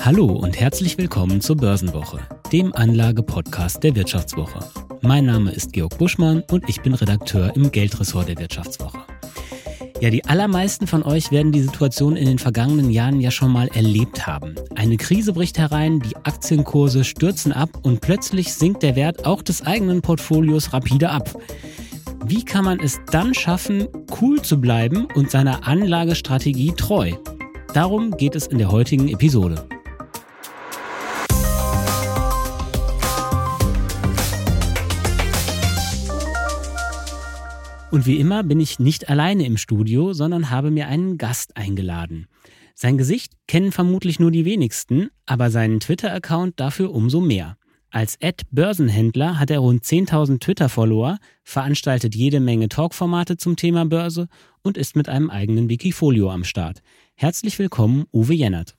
Hallo und herzlich willkommen zur Börsenwoche, dem Anlage-Podcast der Wirtschaftswoche. Mein Name ist Georg Buschmann und ich bin Redakteur im Geldressort der Wirtschaftswoche. Ja, die allermeisten von euch werden die Situation in den vergangenen Jahren ja schon mal erlebt haben. Eine Krise bricht herein, die Aktienkurse stürzen ab und plötzlich sinkt der Wert auch des eigenen Portfolios rapide ab. Wie kann man es dann schaffen, cool zu bleiben und seiner Anlagestrategie treu? Darum geht es in der heutigen Episode. Und wie immer bin ich nicht alleine im Studio, sondern habe mir einen Gast eingeladen. Sein Gesicht kennen vermutlich nur die wenigsten, aber seinen Twitter-Account dafür umso mehr. Als Ad-Börsenhändler hat er rund 10.000 Twitter-Follower, veranstaltet jede Menge Talkformate zum Thema Börse und ist mit einem eigenen Wikifolio am Start. Herzlich willkommen, Uwe Jennert.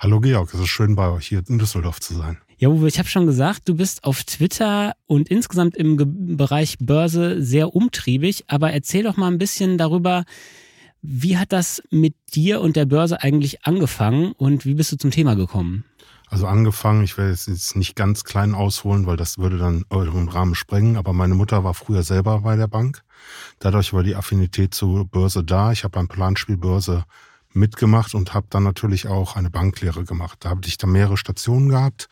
Hallo Georg, es ist schön bei euch hier in Düsseldorf zu sein. Ja, Uwe, ich habe schon gesagt, du bist auf Twitter und insgesamt im Ge Bereich Börse sehr umtriebig, aber erzähl doch mal ein bisschen darüber, wie hat das mit dir und der Börse eigentlich angefangen und wie bist du zum Thema gekommen? Also angefangen, ich werde jetzt nicht ganz klein ausholen, weil das würde dann euren Rahmen sprengen, aber meine Mutter war früher selber bei der Bank. Dadurch war die Affinität zur Börse da. Ich habe beim Planspiel Börse mitgemacht und habe dann natürlich auch eine Banklehre gemacht. Da habe ich dann mehrere Stationen gehabt,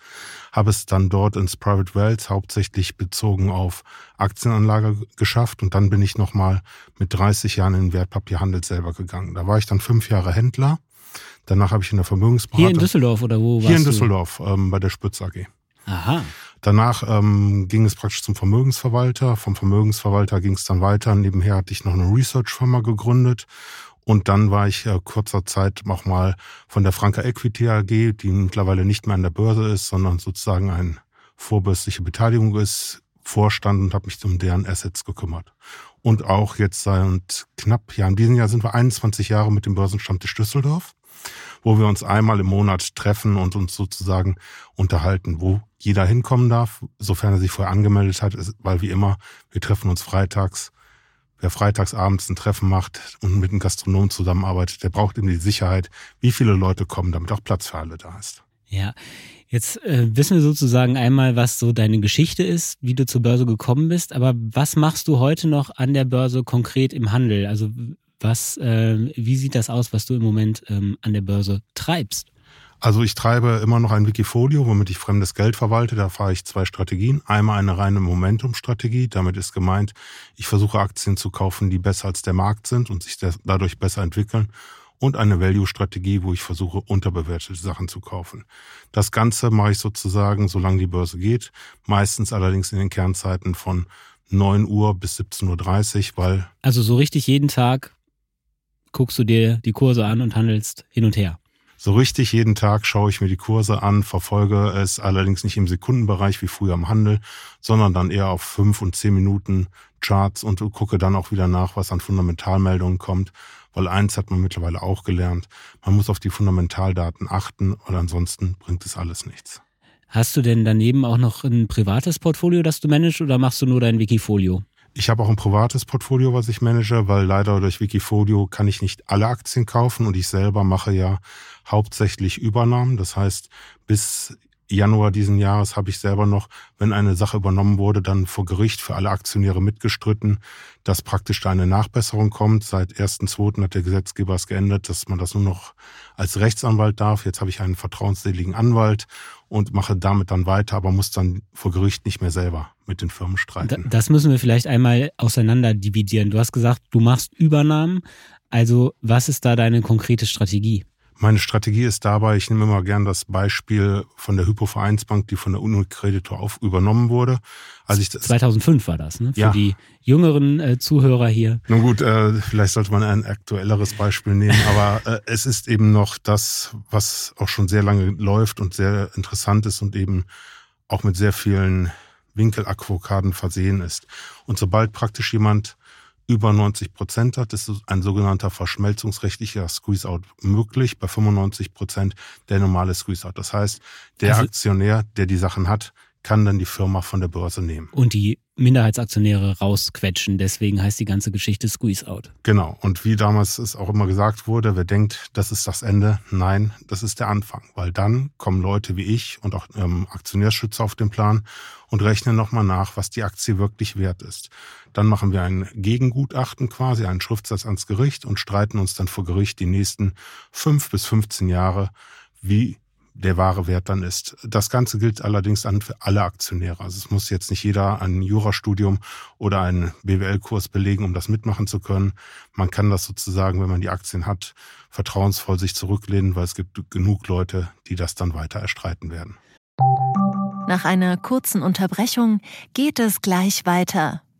habe es dann dort ins Private Wealth hauptsächlich bezogen auf Aktienanlage geschafft und dann bin ich nochmal mit 30 Jahren in den Wertpapierhandel selber gegangen. Da war ich dann fünf Jahre Händler. Danach habe ich in der Vermögensberatung... Hier in Düsseldorf oder wo warst Hier in Düsseldorf ähm, bei der Spitz AG. Aha. Danach ähm, ging es praktisch zum Vermögensverwalter. Vom Vermögensverwalter ging es dann weiter. Nebenher hatte ich noch eine Research-Firma gegründet und dann war ich äh, kurzer Zeit auch mal von der Franka Equity AG, die mittlerweile nicht mehr an der Börse ist, sondern sozusagen eine vorbörsliche Beteiligung ist, Vorstand und habe mich um deren Assets gekümmert. Und auch jetzt seit knapp, ja, in diesem Jahr sind wir 21 Jahre mit dem Börsenstammtisch Düsseldorf, wo wir uns einmal im Monat treffen und uns sozusagen unterhalten, wo jeder hinkommen darf, sofern er sich vorher angemeldet hat, weil wie immer, wir treffen uns freitags Wer freitagsabends ein Treffen macht und mit einem Gastronom zusammenarbeitet, der braucht eben die Sicherheit, wie viele Leute kommen, damit auch Platz für alle da ist. Ja, jetzt äh, wissen wir sozusagen einmal, was so deine Geschichte ist, wie du zur Börse gekommen bist. Aber was machst du heute noch an der Börse konkret im Handel? Also was, äh, wie sieht das aus, was du im Moment ähm, an der Börse treibst? Also ich treibe immer noch ein Wikifolio, womit ich fremdes Geld verwalte. Da fahre ich zwei Strategien. Einmal eine reine Momentum-Strategie. Damit ist gemeint, ich versuche Aktien zu kaufen, die besser als der Markt sind und sich dadurch besser entwickeln. Und eine Value-Strategie, wo ich versuche, unterbewertete Sachen zu kaufen. Das Ganze mache ich sozusagen, solange die Börse geht. Meistens allerdings in den Kernzeiten von 9 Uhr bis 17.30 Uhr, weil... Also so richtig jeden Tag guckst du dir die Kurse an und handelst hin und her. So richtig jeden Tag schaue ich mir die Kurse an, verfolge es allerdings nicht im Sekundenbereich wie früher im Handel, sondern dann eher auf fünf und zehn Minuten Charts und gucke dann auch wieder nach, was an Fundamentalmeldungen kommt. Weil eins hat man mittlerweile auch gelernt, man muss auf die Fundamentaldaten achten oder ansonsten bringt es alles nichts. Hast du denn daneben auch noch ein privates Portfolio, das du managst oder machst du nur dein Wikifolio? Ich habe auch ein privates Portfolio, was ich manage, weil leider durch Wikifolio kann ich nicht alle Aktien kaufen und ich selber mache ja hauptsächlich Übernahmen. Das heißt, bis Januar diesen Jahres habe ich selber noch, wenn eine Sache übernommen wurde, dann vor Gericht für alle Aktionäre mitgestritten, dass praktisch da eine Nachbesserung kommt. Seit 1.2. hat der Gesetzgeber es geändert, dass man das nur noch als Rechtsanwalt darf. Jetzt habe ich einen vertrauensseligen Anwalt und mache damit dann weiter, aber muss dann vor Gericht nicht mehr selber mit den Firmen streiten. Das müssen wir vielleicht einmal auseinander dividieren. Du hast gesagt, du machst Übernahmen. Also was ist da deine konkrete Strategie? Meine Strategie ist dabei, ich nehme immer gern das Beispiel von der Hypovereinsbank, die von der Unicreditor auf übernommen wurde. Als ich das 2005 war das, ne? Für ja. die jüngeren äh, Zuhörer hier. Nun gut, äh, vielleicht sollte man ein aktuelleres Beispiel nehmen, aber äh, es ist eben noch das, was auch schon sehr lange läuft und sehr interessant ist und eben auch mit sehr vielen Winkelakvokaden versehen ist. Und sobald praktisch jemand über 90 Prozent hat, ist ein sogenannter verschmelzungsrechtlicher Squeeze-Out möglich. Bei 95 Prozent der normale Squeeze-Out. Das heißt, der also, Aktionär, der die Sachen hat, kann dann die Firma von der Börse nehmen. Und die Minderheitsaktionäre rausquetschen. Deswegen heißt die ganze Geschichte Squeeze Out. Genau. Und wie damals es auch immer gesagt wurde, wer denkt, das ist das Ende, nein, das ist der Anfang. Weil dann kommen Leute wie ich und auch ähm, Aktionärschützer auf den Plan und rechnen nochmal nach, was die Aktie wirklich wert ist. Dann machen wir ein Gegengutachten quasi, einen Schriftsatz ans Gericht und streiten uns dann vor Gericht die nächsten fünf bis 15 Jahre, wie der wahre Wert dann ist. Das Ganze gilt allerdings dann für alle Aktionäre. Also es muss jetzt nicht jeder ein Jurastudium oder einen BWL-Kurs belegen, um das mitmachen zu können. Man kann das sozusagen, wenn man die Aktien hat, vertrauensvoll sich zurücklehnen, weil es gibt genug Leute, die das dann weiter erstreiten werden. Nach einer kurzen Unterbrechung geht es gleich weiter.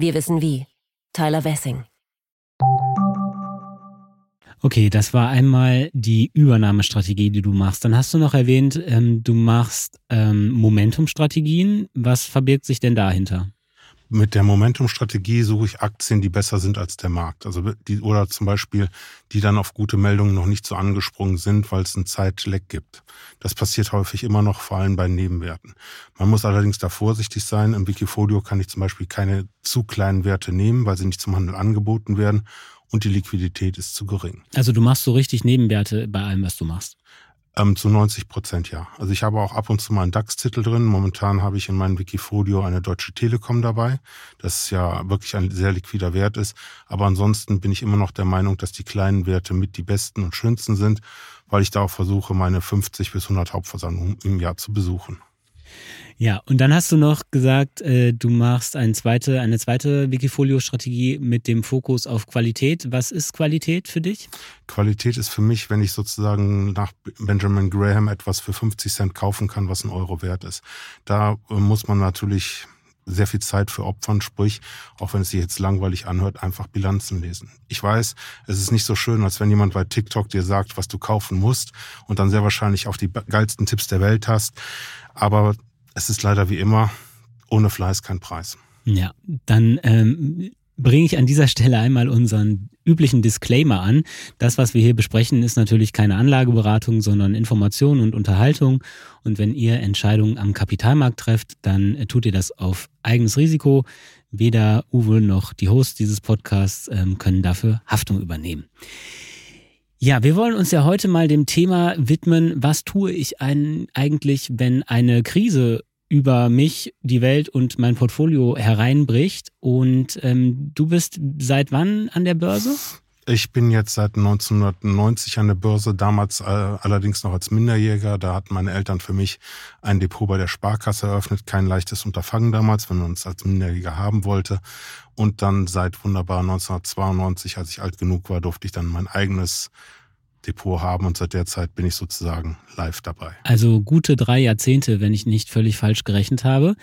Wir wissen wie. Tyler Wessing. Okay, das war einmal die Übernahmestrategie, die du machst. Dann hast du noch erwähnt, ähm, du machst ähm, Momentum-Strategien. Was verbirgt sich denn dahinter? Mit der Momentum-Strategie suche ich Aktien, die besser sind als der Markt. Also die, oder zum Beispiel, die dann auf gute Meldungen noch nicht so angesprungen sind, weil es einen Zeitleck gibt. Das passiert häufig immer noch, vor allem bei Nebenwerten. Man muss allerdings da vorsichtig sein. Im Wikifolio kann ich zum Beispiel keine zu kleinen Werte nehmen, weil sie nicht zum Handel angeboten werden und die Liquidität ist zu gering. Also du machst so richtig Nebenwerte bei allem, was du machst? Ähm, zu 90 Prozent ja. Also ich habe auch ab und zu mal einen DAX-Titel drin. Momentan habe ich in meinem Wikifolio eine Deutsche Telekom dabei, das ja wirklich ein sehr liquider Wert ist. Aber ansonsten bin ich immer noch der Meinung, dass die kleinen Werte mit die besten und schönsten sind, weil ich da auch versuche, meine 50 bis 100 Hauptversammlungen im Jahr zu besuchen. Ja, und dann hast du noch gesagt, äh, du machst eine zweite, eine zweite Wikifolio-Strategie mit dem Fokus auf Qualität. Was ist Qualität für dich? Qualität ist für mich, wenn ich sozusagen nach Benjamin Graham etwas für 50 Cent kaufen kann, was ein Euro wert ist. Da äh, muss man natürlich sehr viel Zeit für opfern, sprich, auch wenn es sich jetzt langweilig anhört, einfach Bilanzen lesen. Ich weiß, es ist nicht so schön, als wenn jemand bei TikTok dir sagt, was du kaufen musst und dann sehr wahrscheinlich auch die geilsten Tipps der Welt hast. Aber es ist leider wie immer, ohne Fleiß kein Preis. Ja, dann ähm, bringe ich an dieser Stelle einmal unseren üblichen Disclaimer an. Das, was wir hier besprechen, ist natürlich keine Anlageberatung, sondern Information und Unterhaltung. Und wenn ihr Entscheidungen am Kapitalmarkt trefft, dann tut ihr das auf eigenes Risiko. Weder Uwe noch die Hosts dieses Podcasts ähm, können dafür Haftung übernehmen. Ja, wir wollen uns ja heute mal dem Thema widmen, was tue ich eigentlich, wenn eine Krise über mich, die Welt und mein Portfolio hereinbricht. Und ähm, du bist seit wann an der Börse? Ich bin jetzt seit 1990 an der Börse, damals äh, allerdings noch als Minderjäger. Da hatten meine Eltern für mich ein Depot bei der Sparkasse eröffnet. Kein leichtes Unterfangen damals, wenn man es als Minderjäger haben wollte. Und dann seit wunderbar 1992, als ich alt genug war, durfte ich dann mein eigenes Depot haben und seit der Zeit bin ich sozusagen live dabei. Also gute drei Jahrzehnte, wenn ich nicht völlig falsch gerechnet habe.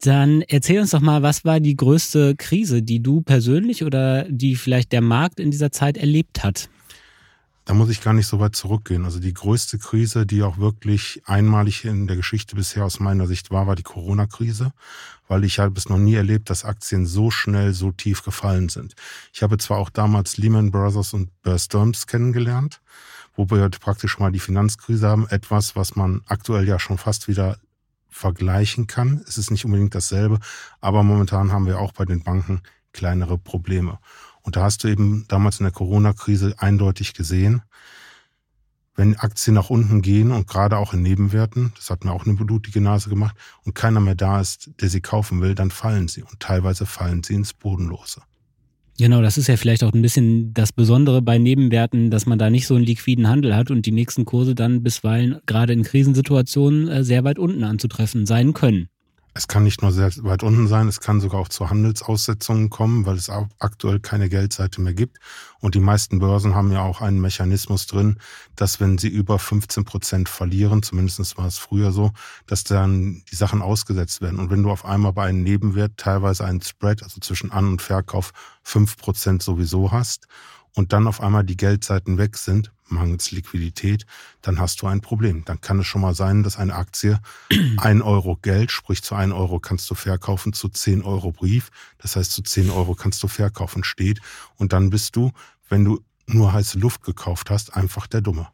Dann erzähl uns doch mal, was war die größte Krise, die du persönlich oder die vielleicht der Markt in dieser Zeit erlebt hat? Da muss ich gar nicht so weit zurückgehen. Also die größte Krise, die auch wirklich einmalig in der Geschichte bisher aus meiner Sicht war, war die Corona-Krise, weil ich habe es noch nie erlebt, dass Aktien so schnell, so tief gefallen sind. Ich habe zwar auch damals Lehman Brothers und Bear Stearns kennengelernt, wo wir praktisch mal die Finanzkrise haben, etwas, was man aktuell ja schon fast wieder vergleichen kann. Es ist nicht unbedingt dasselbe, aber momentan haben wir auch bei den Banken kleinere Probleme. Und da hast du eben damals in der Corona-Krise eindeutig gesehen, wenn Aktien nach unten gehen und gerade auch in Nebenwerten, das hat mir auch eine blutige Nase gemacht, und keiner mehr da ist, der sie kaufen will, dann fallen sie. Und teilweise fallen sie ins Bodenlose. Genau, das ist ja vielleicht auch ein bisschen das Besondere bei Nebenwerten, dass man da nicht so einen liquiden Handel hat und die nächsten Kurse dann bisweilen gerade in Krisensituationen äh, sehr weit unten anzutreffen sein können. Es kann nicht nur sehr weit unten sein, es kann sogar auch zu Handelsaussetzungen kommen, weil es aktuell keine Geldseite mehr gibt. Und die meisten Börsen haben ja auch einen Mechanismus drin, dass wenn sie über 15 Prozent verlieren, zumindest war es früher so, dass dann die Sachen ausgesetzt werden. Und wenn du auf einmal bei einem Nebenwert teilweise einen Spread, also zwischen An- und Verkauf, fünf Prozent sowieso hast und dann auf einmal die Geldseiten weg sind, mangels Liquidität, dann hast du ein Problem. Dann kann es schon mal sein, dass eine Aktie ein Euro Geld, sprich zu ein Euro kannst du verkaufen, zu zehn Euro Brief, das heißt zu zehn Euro kannst du verkaufen, steht. Und dann bist du, wenn du nur heiße Luft gekauft hast, einfach der Dumme.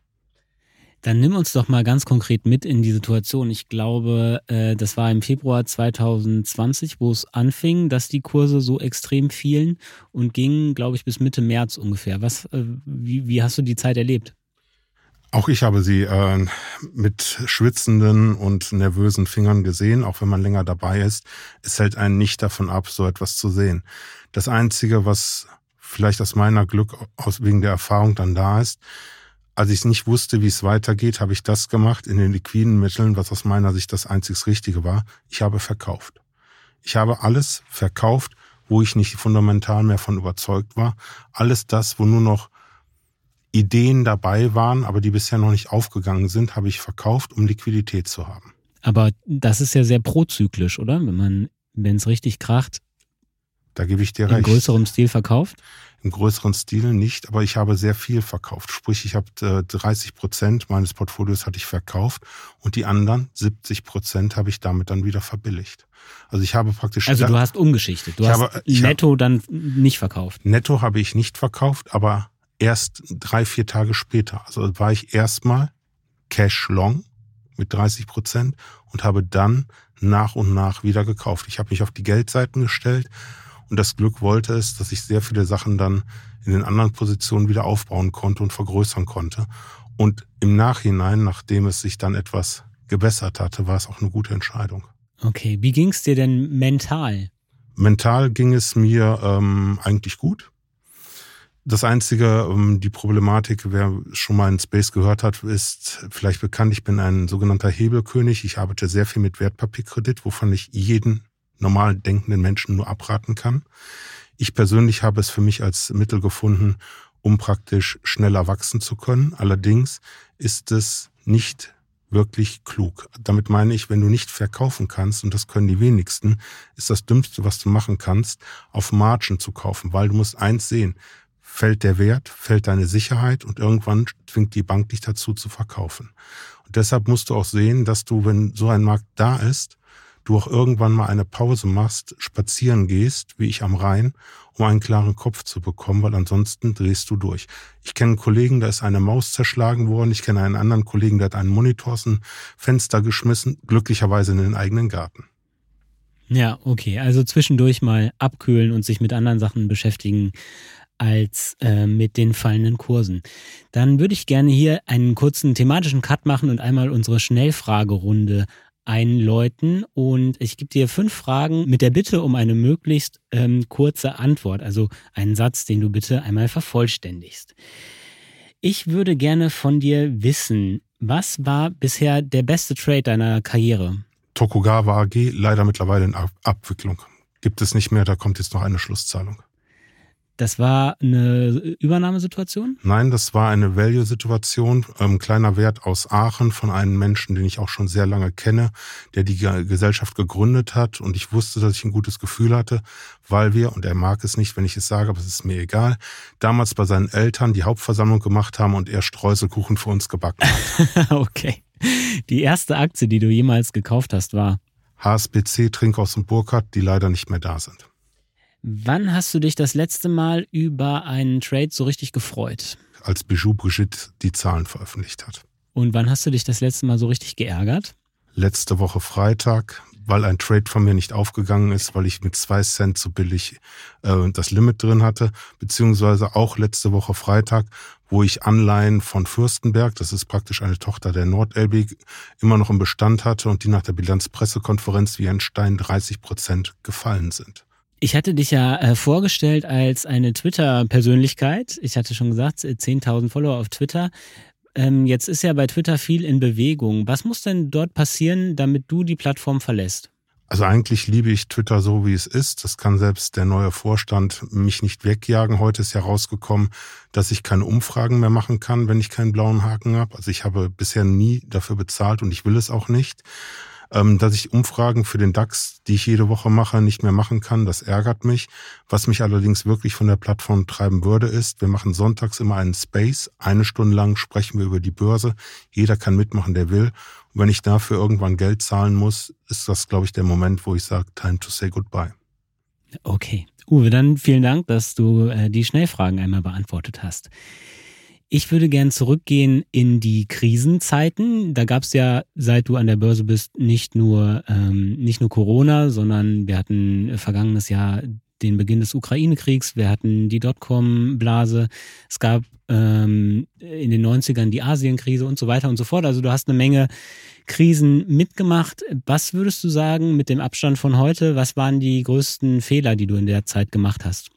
Dann nimm uns doch mal ganz konkret mit in die Situation. Ich glaube, äh, das war im Februar 2020, wo es anfing, dass die Kurse so extrem fielen und gingen, glaube ich, bis Mitte März ungefähr. Was, äh, wie, wie hast du die Zeit erlebt? Auch ich habe sie äh, mit schwitzenden und nervösen Fingern gesehen, auch wenn man länger dabei ist. Es hält einen nicht davon ab, so etwas zu sehen. Das Einzige, was vielleicht aus meiner Glück aus wegen der Erfahrung dann da ist, als ich nicht wusste, wie es weitergeht, habe ich das gemacht in den liquiden Mitteln, was aus meiner Sicht das einzig Richtige war. Ich habe verkauft. Ich habe alles verkauft, wo ich nicht fundamental mehr von überzeugt war. Alles das, wo nur noch Ideen dabei waren, aber die bisher noch nicht aufgegangen sind, habe ich verkauft, um Liquidität zu haben. Aber das ist ja sehr prozyklisch, oder? Wenn man, wenn es richtig kracht, da gebe ich dir in recht. In größerem Stil verkauft? Im größeren Stil nicht, aber ich habe sehr viel verkauft. Sprich, ich habe äh, 30 Prozent meines Portfolios hatte ich verkauft und die anderen 70 Prozent habe ich damit dann wieder verbilligt. Also ich habe praktisch. Also du hast umgeschichtet. Du hast habe, netto habe, dann nicht verkauft. Netto habe ich nicht verkauft, aber erst drei, vier Tage später. Also war ich erstmal Cash Long mit 30 Prozent und habe dann nach und nach wieder gekauft. Ich habe mich auf die Geldseiten gestellt und das Glück wollte es, dass ich sehr viele Sachen dann in den anderen Positionen wieder aufbauen konnte und vergrößern konnte. Und im Nachhinein, nachdem es sich dann etwas gebessert hatte, war es auch eine gute Entscheidung. Okay, wie ging es dir denn mental? Mental ging es mir ähm, eigentlich gut. Das einzige, ähm, die Problematik, wer schon mal in Space gehört hat, ist vielleicht bekannt, ich bin ein sogenannter Hebelkönig. Ich arbeite sehr viel mit Wertpapierkredit, wovon ich jeden normal denkenden Menschen nur abraten kann. Ich persönlich habe es für mich als Mittel gefunden, um praktisch schneller wachsen zu können. Allerdings ist es nicht wirklich klug. Damit meine ich, wenn du nicht verkaufen kannst, und das können die wenigsten, ist das Dümmste, was du machen kannst, auf Margen zu kaufen, weil du musst eins sehen, fällt der Wert, fällt deine Sicherheit und irgendwann zwingt die Bank dich dazu zu verkaufen. Und deshalb musst du auch sehen, dass du, wenn so ein Markt da ist, du auch irgendwann mal eine Pause machst, spazieren gehst, wie ich am Rhein, um einen klaren Kopf zu bekommen, weil ansonsten drehst du durch. Ich kenne einen Kollegen, da ist eine Maus zerschlagen worden. Ich kenne einen anderen Kollegen, der hat einen Monitor aus dem Fenster geschmissen, glücklicherweise in den eigenen Garten. Ja, okay. Also zwischendurch mal abkühlen und sich mit anderen Sachen beschäftigen als äh, mit den fallenden Kursen. Dann würde ich gerne hier einen kurzen thematischen Cut machen und einmal unsere Schnellfragerunde einläuten und ich gebe dir fünf Fragen mit der Bitte um eine möglichst ähm, kurze Antwort, also einen Satz, den du bitte einmal vervollständigst. Ich würde gerne von dir wissen, was war bisher der beste Trade deiner Karriere? Tokugawa AG, leider mittlerweile in Abwicklung. Gibt es nicht mehr, da kommt jetzt noch eine Schlusszahlung. Das war eine Übernahmesituation? Nein, das war eine Value-Situation. Ähm, kleiner Wert aus Aachen von einem Menschen, den ich auch schon sehr lange kenne, der die Gesellschaft gegründet hat. Und ich wusste, dass ich ein gutes Gefühl hatte, weil wir, und er mag es nicht, wenn ich es sage, aber es ist mir egal, damals bei seinen Eltern die Hauptversammlung gemacht haben und er Streuselkuchen für uns gebacken hat. okay. Die erste Aktie, die du jemals gekauft hast, war? HSBC Trinkhaus und Burkhardt, die leider nicht mehr da sind. Wann hast du dich das letzte Mal über einen Trade so richtig gefreut? Als Bijou Brigitte die Zahlen veröffentlicht hat. Und wann hast du dich das letzte Mal so richtig geärgert? Letzte Woche Freitag, weil ein Trade von mir nicht aufgegangen ist, weil ich mit zwei Cent zu billig äh, das Limit drin hatte, beziehungsweise auch letzte Woche Freitag, wo ich Anleihen von Fürstenberg, das ist praktisch eine Tochter der NordLB, immer noch im Bestand hatte und die nach der Bilanzpressekonferenz wie ein Stein 30 Prozent gefallen sind. Ich hatte dich ja äh, vorgestellt als eine Twitter-Persönlichkeit. Ich hatte schon gesagt, 10.000 Follower auf Twitter. Ähm, jetzt ist ja bei Twitter viel in Bewegung. Was muss denn dort passieren, damit du die Plattform verlässt? Also eigentlich liebe ich Twitter so, wie es ist. Das kann selbst der neue Vorstand mich nicht wegjagen. Heute ist ja rausgekommen, dass ich keine Umfragen mehr machen kann, wenn ich keinen blauen Haken habe. Also ich habe bisher nie dafür bezahlt und ich will es auch nicht. Ähm, dass ich Umfragen für den DAX, die ich jede Woche mache, nicht mehr machen kann, das ärgert mich. Was mich allerdings wirklich von der Plattform treiben würde, ist, wir machen sonntags immer einen Space. Eine Stunde lang sprechen wir über die Börse. Jeder kann mitmachen, der will. Und wenn ich dafür irgendwann Geld zahlen muss, ist das, glaube ich, der Moment, wo ich sage, time to say goodbye. Okay. Uwe, dann vielen Dank, dass du äh, die Schnellfragen einmal beantwortet hast. Ich würde gern zurückgehen in die Krisenzeiten. Da gab es ja, seit du an der Börse bist, nicht nur, ähm, nicht nur Corona, sondern wir hatten vergangenes Jahr den Beginn des Ukraine-Kriegs, wir hatten die Dotcom-Blase, es gab ähm, in den 90ern die Asienkrise und so weiter und so fort. Also du hast eine Menge Krisen mitgemacht. Was würdest du sagen mit dem Abstand von heute? Was waren die größten Fehler, die du in der Zeit gemacht hast?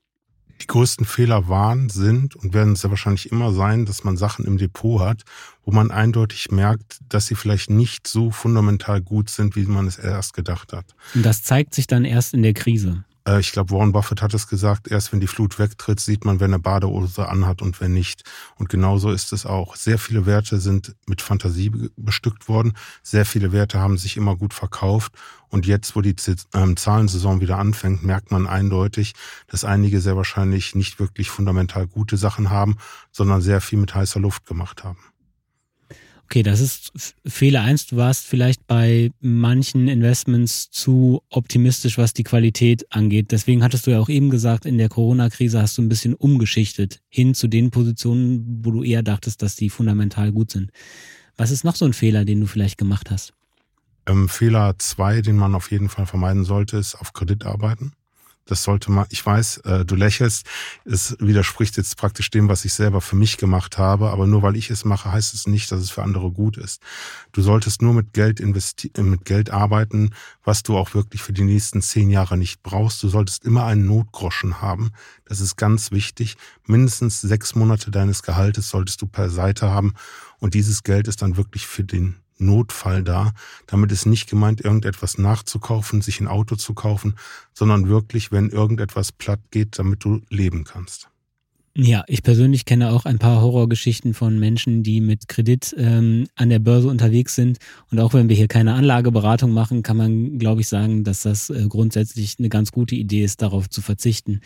Die größten Fehler waren, sind und werden sehr wahrscheinlich immer sein, dass man Sachen im Depot hat, wo man eindeutig merkt, dass sie vielleicht nicht so fundamental gut sind, wie man es erst gedacht hat. Und das zeigt sich dann erst in der Krise. Äh, ich glaube, Warren Buffett hat es gesagt, erst wenn die Flut wegtritt, sieht man, wer eine Badehose anhat und wer nicht. Und genauso ist es auch. Sehr viele Werte sind mit Fantasie bestückt worden. Sehr viele Werte haben sich immer gut verkauft. Und jetzt, wo die ähm, Zahlensaison wieder anfängt, merkt man eindeutig, dass einige sehr wahrscheinlich nicht wirklich fundamental gute Sachen haben, sondern sehr viel mit heißer Luft gemacht haben. Okay, das ist Fehler eins. Du warst vielleicht bei manchen Investments zu optimistisch, was die Qualität angeht. Deswegen hattest du ja auch eben gesagt, in der Corona-Krise hast du ein bisschen umgeschichtet hin zu den Positionen, wo du eher dachtest, dass die fundamental gut sind. Was ist noch so ein Fehler, den du vielleicht gemacht hast? Ähm, Fehler zwei, den man auf jeden Fall vermeiden sollte, ist auf Kredit arbeiten. Das sollte man, ich weiß, äh, du lächelst, es widerspricht jetzt praktisch dem, was ich selber für mich gemacht habe, aber nur weil ich es mache, heißt es nicht, dass es für andere gut ist. Du solltest nur mit Geld investieren, mit Geld arbeiten, was du auch wirklich für die nächsten zehn Jahre nicht brauchst. Du solltest immer einen Notgroschen haben. Das ist ganz wichtig. Mindestens sechs Monate deines Gehaltes solltest du per Seite haben und dieses Geld ist dann wirklich für den Notfall da. Damit ist nicht gemeint, irgendetwas nachzukaufen, sich ein Auto zu kaufen, sondern wirklich, wenn irgendetwas platt geht, damit du leben kannst. Ja, ich persönlich kenne auch ein paar Horrorgeschichten von Menschen, die mit Kredit ähm, an der Börse unterwegs sind. Und auch wenn wir hier keine Anlageberatung machen, kann man, glaube ich, sagen, dass das äh, grundsätzlich eine ganz gute Idee ist, darauf zu verzichten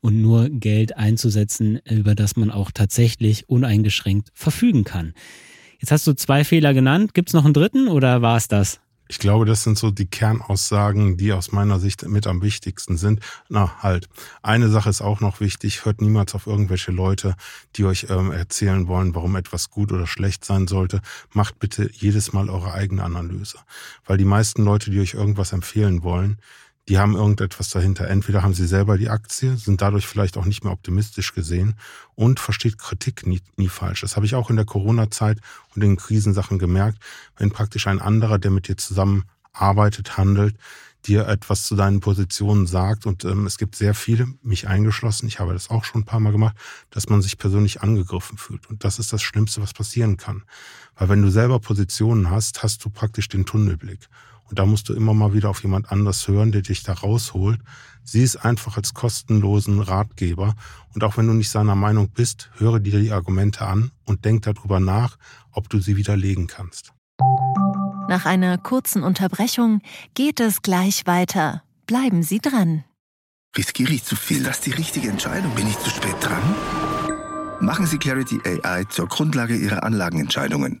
und nur Geld einzusetzen, über das man auch tatsächlich uneingeschränkt verfügen kann. Jetzt hast du zwei Fehler genannt. Gibt es noch einen dritten oder war es das? Ich glaube, das sind so die Kernaussagen, die aus meiner Sicht mit am wichtigsten sind. Na, halt. Eine Sache ist auch noch wichtig. Hört niemals auf irgendwelche Leute, die euch ähm, erzählen wollen, warum etwas gut oder schlecht sein sollte. Macht bitte jedes Mal eure eigene Analyse. Weil die meisten Leute, die euch irgendwas empfehlen wollen, die haben irgendetwas dahinter. Entweder haben sie selber die Aktie, sind dadurch vielleicht auch nicht mehr optimistisch gesehen und versteht Kritik nie, nie falsch. Das habe ich auch in der Corona-Zeit und in Krisensachen gemerkt, wenn praktisch ein anderer, der mit dir zusammenarbeitet, handelt, dir etwas zu deinen Positionen sagt. Und ähm, es gibt sehr viele, mich eingeschlossen, ich habe das auch schon ein paar Mal gemacht, dass man sich persönlich angegriffen fühlt. Und das ist das Schlimmste, was passieren kann. Weil wenn du selber Positionen hast, hast du praktisch den Tunnelblick. Und da musst du immer mal wieder auf jemand anders hören, der dich da rausholt. Sieh es einfach als kostenlosen Ratgeber. Und auch wenn du nicht seiner Meinung bist, höre dir die Argumente an und denk darüber nach, ob du sie widerlegen kannst. Nach einer kurzen Unterbrechung geht es gleich weiter. Bleiben Sie dran. Riskiere ich zu viel? Das ist die richtige Entscheidung. Bin ich zu spät dran? Machen Sie Clarity AI zur Grundlage Ihrer Anlagenentscheidungen.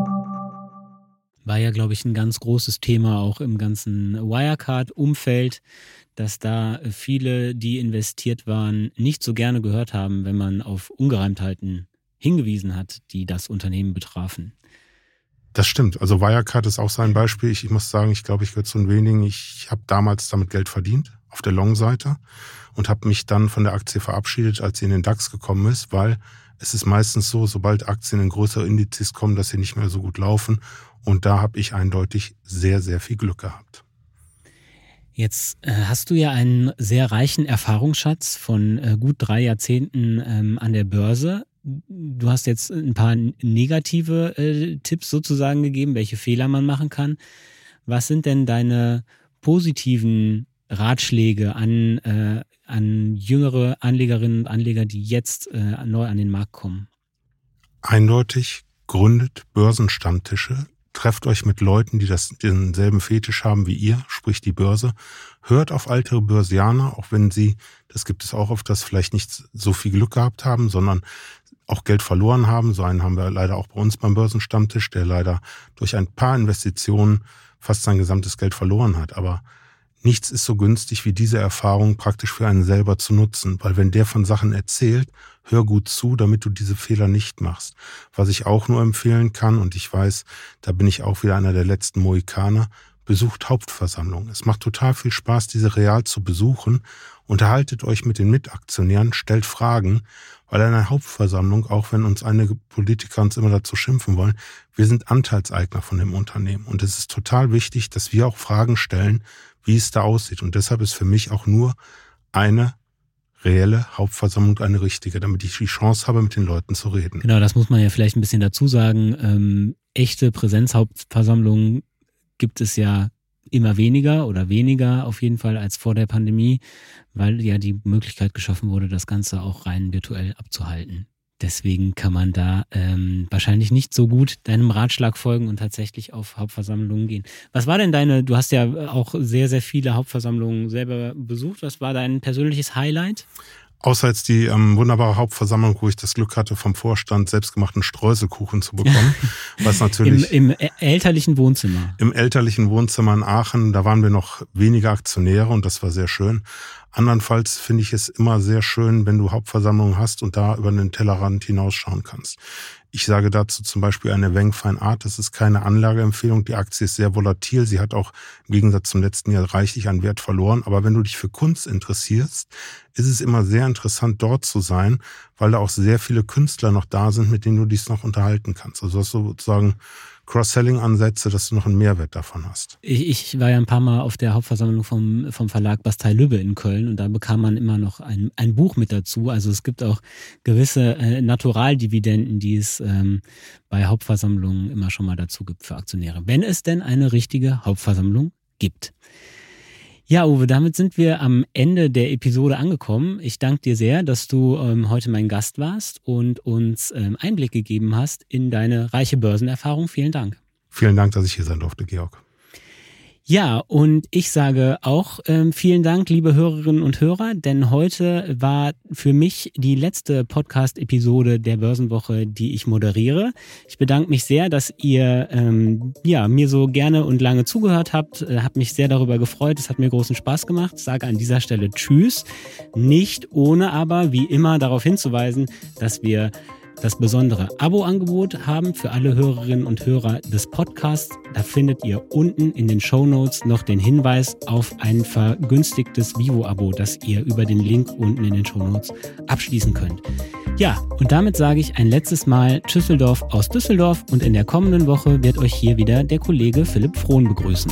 War ja, glaube ich, ein ganz großes Thema auch im ganzen Wirecard-Umfeld dass da viele, die investiert waren, nicht so gerne gehört haben, wenn man auf Ungereimtheiten hingewiesen hat, die das Unternehmen betrafen. Das stimmt. Also Wirecard ist auch sein Beispiel. Ich, ich muss sagen, ich glaube, ich gehöre zu den wenigen. Ich habe damals damit Geld verdient auf der Long-Seite und habe mich dann von der Aktie verabschiedet, als sie in den DAX gekommen ist, weil Es ist meistens so, sobald Aktien in größere Indizes kommen, dass sie nicht mehr so gut laufen. Und da habe ich eindeutig sehr, sehr viel Glück gehabt. Jetzt äh, hast du ja einen sehr reichen Erfahrungsschatz von äh, gut drei Jahrzehnten ähm, an der Börse. Du hast jetzt ein paar negative äh, Tipps sozusagen gegeben, welche Fehler man machen kann. Was sind denn deine positiven Ratschläge an, äh, an jüngere Anlegerinnen und Anleger, die jetzt äh, neu an den Markt kommen? Eindeutig gründet Börsenstammtische, trefft euch mit Leuten, die das, denselben Fetisch haben wie ihr, sprich die Börse. Hört auf alte Börsianer, auch wenn sie, das gibt es auch oft, dass vielleicht nicht so viel Glück gehabt haben, sondern auch Geld verloren haben. So einen haben wir leider auch bei uns beim Börsenstammtisch, der leider durch ein paar Investitionen fast sein gesamtes Geld verloren hat. Aber nichts ist so günstig wie diese Erfahrung praktisch für einen selber zu nutzen, weil wenn der von Sachen erzählt, hör gut zu, damit du diese Fehler nicht machst. Was ich auch nur empfehlen kann, und ich weiß, da bin ich auch wieder einer der letzten Mohikaner, besucht Hauptversammlungen. Es macht total viel Spaß, diese real zu besuchen. Unterhaltet euch mit den Mitaktionären, stellt Fragen, weil in einer Hauptversammlung, auch wenn uns einige Politiker uns immer dazu schimpfen wollen, wir sind Anteilseigner von dem Unternehmen. Und es ist total wichtig, dass wir auch Fragen stellen, wie es da aussieht. Und deshalb ist für mich auch nur eine reelle Hauptversammlung eine richtige, damit ich die Chance habe, mit den Leuten zu reden. Genau, das muss man ja vielleicht ein bisschen dazu sagen. Ähm, echte Präsenzhauptversammlungen gibt es ja immer weniger oder weniger auf jeden Fall als vor der Pandemie, weil ja die Möglichkeit geschaffen wurde, das Ganze auch rein virtuell abzuhalten. Deswegen kann man da ähm, wahrscheinlich nicht so gut deinem Ratschlag folgen und tatsächlich auf Hauptversammlungen gehen. Was war denn deine, du hast ja auch sehr, sehr viele Hauptversammlungen selber besucht. Was war dein persönliches Highlight? Außer jetzt die ähm, wunderbare Hauptversammlung, wo ich das Glück hatte, vom Vorstand selbstgemachten Streuselkuchen zu bekommen. was natürlich. Im, Im elterlichen Wohnzimmer. Im elterlichen Wohnzimmer in Aachen, da waren wir noch wenige Aktionäre und das war sehr schön. Andernfalls finde ich es immer sehr schön, wenn du Hauptversammlungen hast und da über den Tellerrand hinausschauen kannst. Ich sage dazu zum Beispiel eine Weng Fine Art. Das ist keine Anlageempfehlung. Die Aktie ist sehr volatil. Sie hat auch im Gegensatz zum letzten Jahr reichlich an Wert verloren. Aber wenn du dich für Kunst interessierst, ist es immer sehr interessant, dort zu sein, weil da auch sehr viele Künstler noch da sind, mit denen du dich noch unterhalten kannst. Also hast du sozusagen Cross-Selling-Ansätze, dass du noch einen Mehrwert davon hast. Ich, ich, war ja ein paar Mal auf der Hauptversammlung vom, vom Verlag Bastei Lübbe in Köln und da bekam man immer noch ein, ein Buch mit dazu. Also es gibt auch gewisse äh, Naturaldividenden, die es ähm, bei Hauptversammlungen immer schon mal dazu gibt für Aktionäre. Wenn es denn eine richtige Hauptversammlung gibt. Ja, Uwe, damit sind wir am Ende der Episode angekommen. Ich danke dir sehr, dass du ähm, heute mein Gast warst und uns ähm, Einblick gegeben hast in deine reiche Börsenerfahrung. Vielen Dank. Vielen Dank, dass ich hier sein durfte, Georg. Ja, und ich sage auch ähm, vielen Dank, liebe Hörerinnen und Hörer, denn heute war für mich die letzte Podcast-Episode der Börsenwoche, die ich moderiere. Ich bedanke mich sehr, dass ihr ähm, ja, mir so gerne und lange zugehört habt. Äh, hab mich sehr darüber gefreut. Es hat mir großen Spaß gemacht. Sage an dieser Stelle Tschüss. Nicht ohne aber, wie immer, darauf hinzuweisen, dass wir das besondere Abo-Angebot haben für alle Hörerinnen und Hörer des Podcasts. Da findet ihr unten in den Show Notes noch den Hinweis auf ein vergünstigtes Vivo-Abo, das ihr über den Link unten in den Show Notes abschließen könnt. Ja, und damit sage ich ein letztes Mal Tschüsseldorf aus Düsseldorf und in der kommenden Woche wird euch hier wieder der Kollege Philipp Frohn begrüßen.